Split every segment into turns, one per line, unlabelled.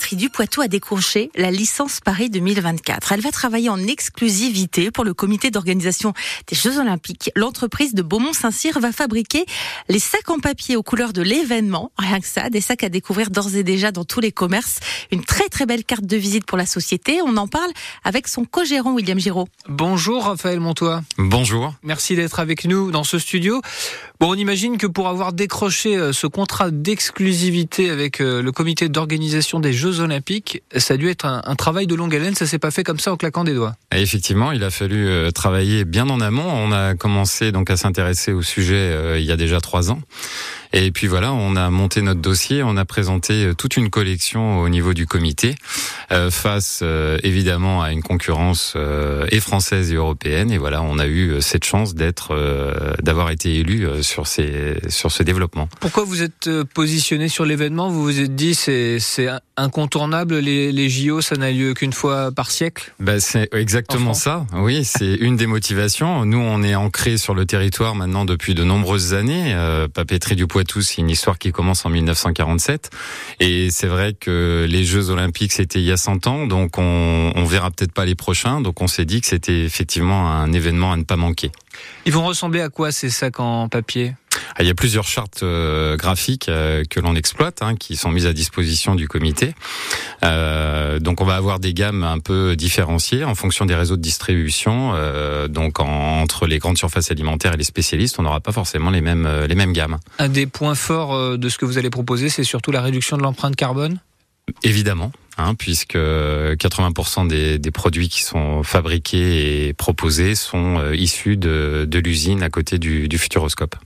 papeterie du Poitou a décroché la licence Paris 2024. Elle va travailler en exclusivité pour le comité d'organisation des Jeux Olympiques. L'entreprise de Beaumont-Saint-Cyr va fabriquer les sacs en papier aux couleurs de l'événement. Rien que ça, des sacs à découvrir d'ores et déjà dans tous les commerces. Une très très belle carte de visite pour la société. On en parle avec son co-gérant William Giraud.
Bonjour Raphaël Montois.
Bonjour.
Merci d'être avec nous dans ce studio. Bon, on imagine que pour avoir décroché euh, ce contrat d'exclusivité avec euh, le comité d'organisation des Jeux Olympiques, ça a dû être un, travail de longue haleine. Ça s'est pas fait comme ça en claquant des doigts.
effectivement, il a fallu euh, travailler bien en amont. On a commencé à s'intéresser au sujet il y a déjà trois ans. Et puis voilà, on a monté notre dossier, on a présenté euh, toute une collection au niveau du comité, euh, face euh, évidemment à une concurrence et française et européenne. Et voilà, on a eu cette chance d'être, d'avoir été élu sur ces, sur ce développement.
Pourquoi vous êtes positionné sur l'événement? Vous vous êtes dit c'est c'est incontournable les, les JO, ça n'a lieu qu'une fois par siècle?
Ben c'est exactement ça. Oui, c'est une des motivations. Nous, on est ancré sur le territoire maintenant depuis de nombreuses années. Papeterie du Poitou, c'est une histoire qui commence en 1947. Et c'est vrai que les Jeux Olympiques, c'était il y a 100 ans, donc on, on verra peut-être pas les prochains. Donc on s'est dit que c'était effectivement un événement à ne pas manquer.
Ils vont ressembler à quoi ces sacs en papier?
Ah, il y a plusieurs chartes euh, graphiques euh, que l'on exploite, hein, qui sont mises à disposition du comité. Euh, donc on va avoir des gammes un peu différenciées en fonction des réseaux de distribution. donc entre les grandes surfaces alimentaires et les spécialistes, on n'aura pas forcément les mêmes les mêmes gammes.
Un des points forts de ce que vous allez proposer, c'est surtout la réduction de l'empreinte carbone?
Évidemment, hein, puisque 80% des, des, produits qui sont fabriqués et proposés sont issus de, de l'usine à côté du, du Futuroscope.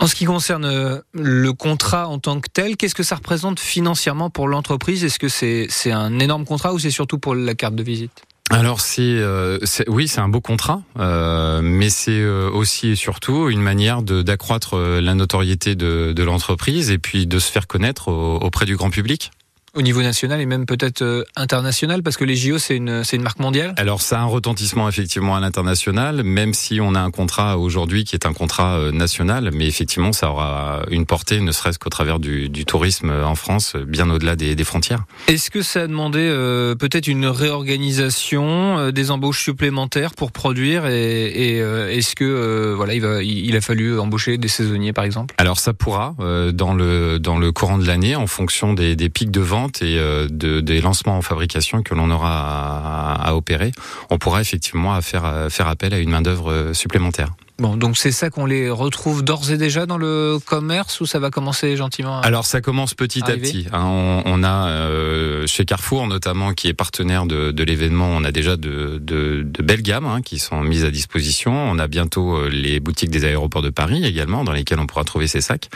En ce qui concerne euh, le contrat en tant que tel, qu'est-ce que ça représente financièrement pour l'entreprise? Est-ce que c'est un énorme contrat ou c'est surtout pour la carte de visite?
Alors c'est euh, oui c'est un beau contrat, euh, mais c'est euh, aussi et surtout une manière d'accroître la notoriété de, de l'entreprise et puis de se faire connaître auprès du grand public.
Au niveau national et même peut-être euh, international, parce que les JO, c'est une, c'est une marque mondiale
Alors, ça a un retentissement effectivement à l'international, même si on a un contrat aujourd'hui qui est un contrat euh, national, mais effectivement, ça aura une portée, ne serait-ce qu'au travers du, du, tourisme en France, bien au-delà des, des, frontières.
Est-ce que ça a demandé euh, peut-être une réorganisation, des embauches supplémentaires pour produire et, et est-ce que voilà, il, va, il a fallu embaucher des saisonniers, par exemple?
Alors, ça pourra dans le dans le courant de l'année, en fonction des, des pics de et euh, de, des lancements en fabrication que l'on aura à, à, opérer, on pourra effectivement faire, faire appel à une main-d'œuvre supplémentaire.
Bon, donc c'est ça qu'on les retrouve d'ores et déjà dans le commerce ou ça va commencer gentiment
Alors ça commence petit à petit. Hein. on, on, a euh, chez Carrefour notamment qui est partenaire de, de l'événement, on a déjà de, de, de belles gammes hein, qui sont mises à disposition. On a bientôt euh, les boutiques des aéroports de Paris également dans lesquelles on pourra trouver ces sacs.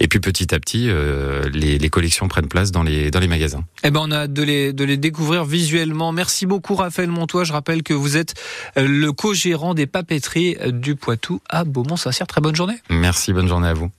Et puis petit à petit, euh, les, les, collections prennent place dans les, dans les magasins.
Eh ben on a hâte de les, de les découvrir visuellement. Merci beaucoup Raphaël Montois. Je rappelle que vous êtes le co-gérant des papeteries du Poitou à Beaumont-Saint-Cyr. Très bonne journée.
Merci, bonne journée à vous.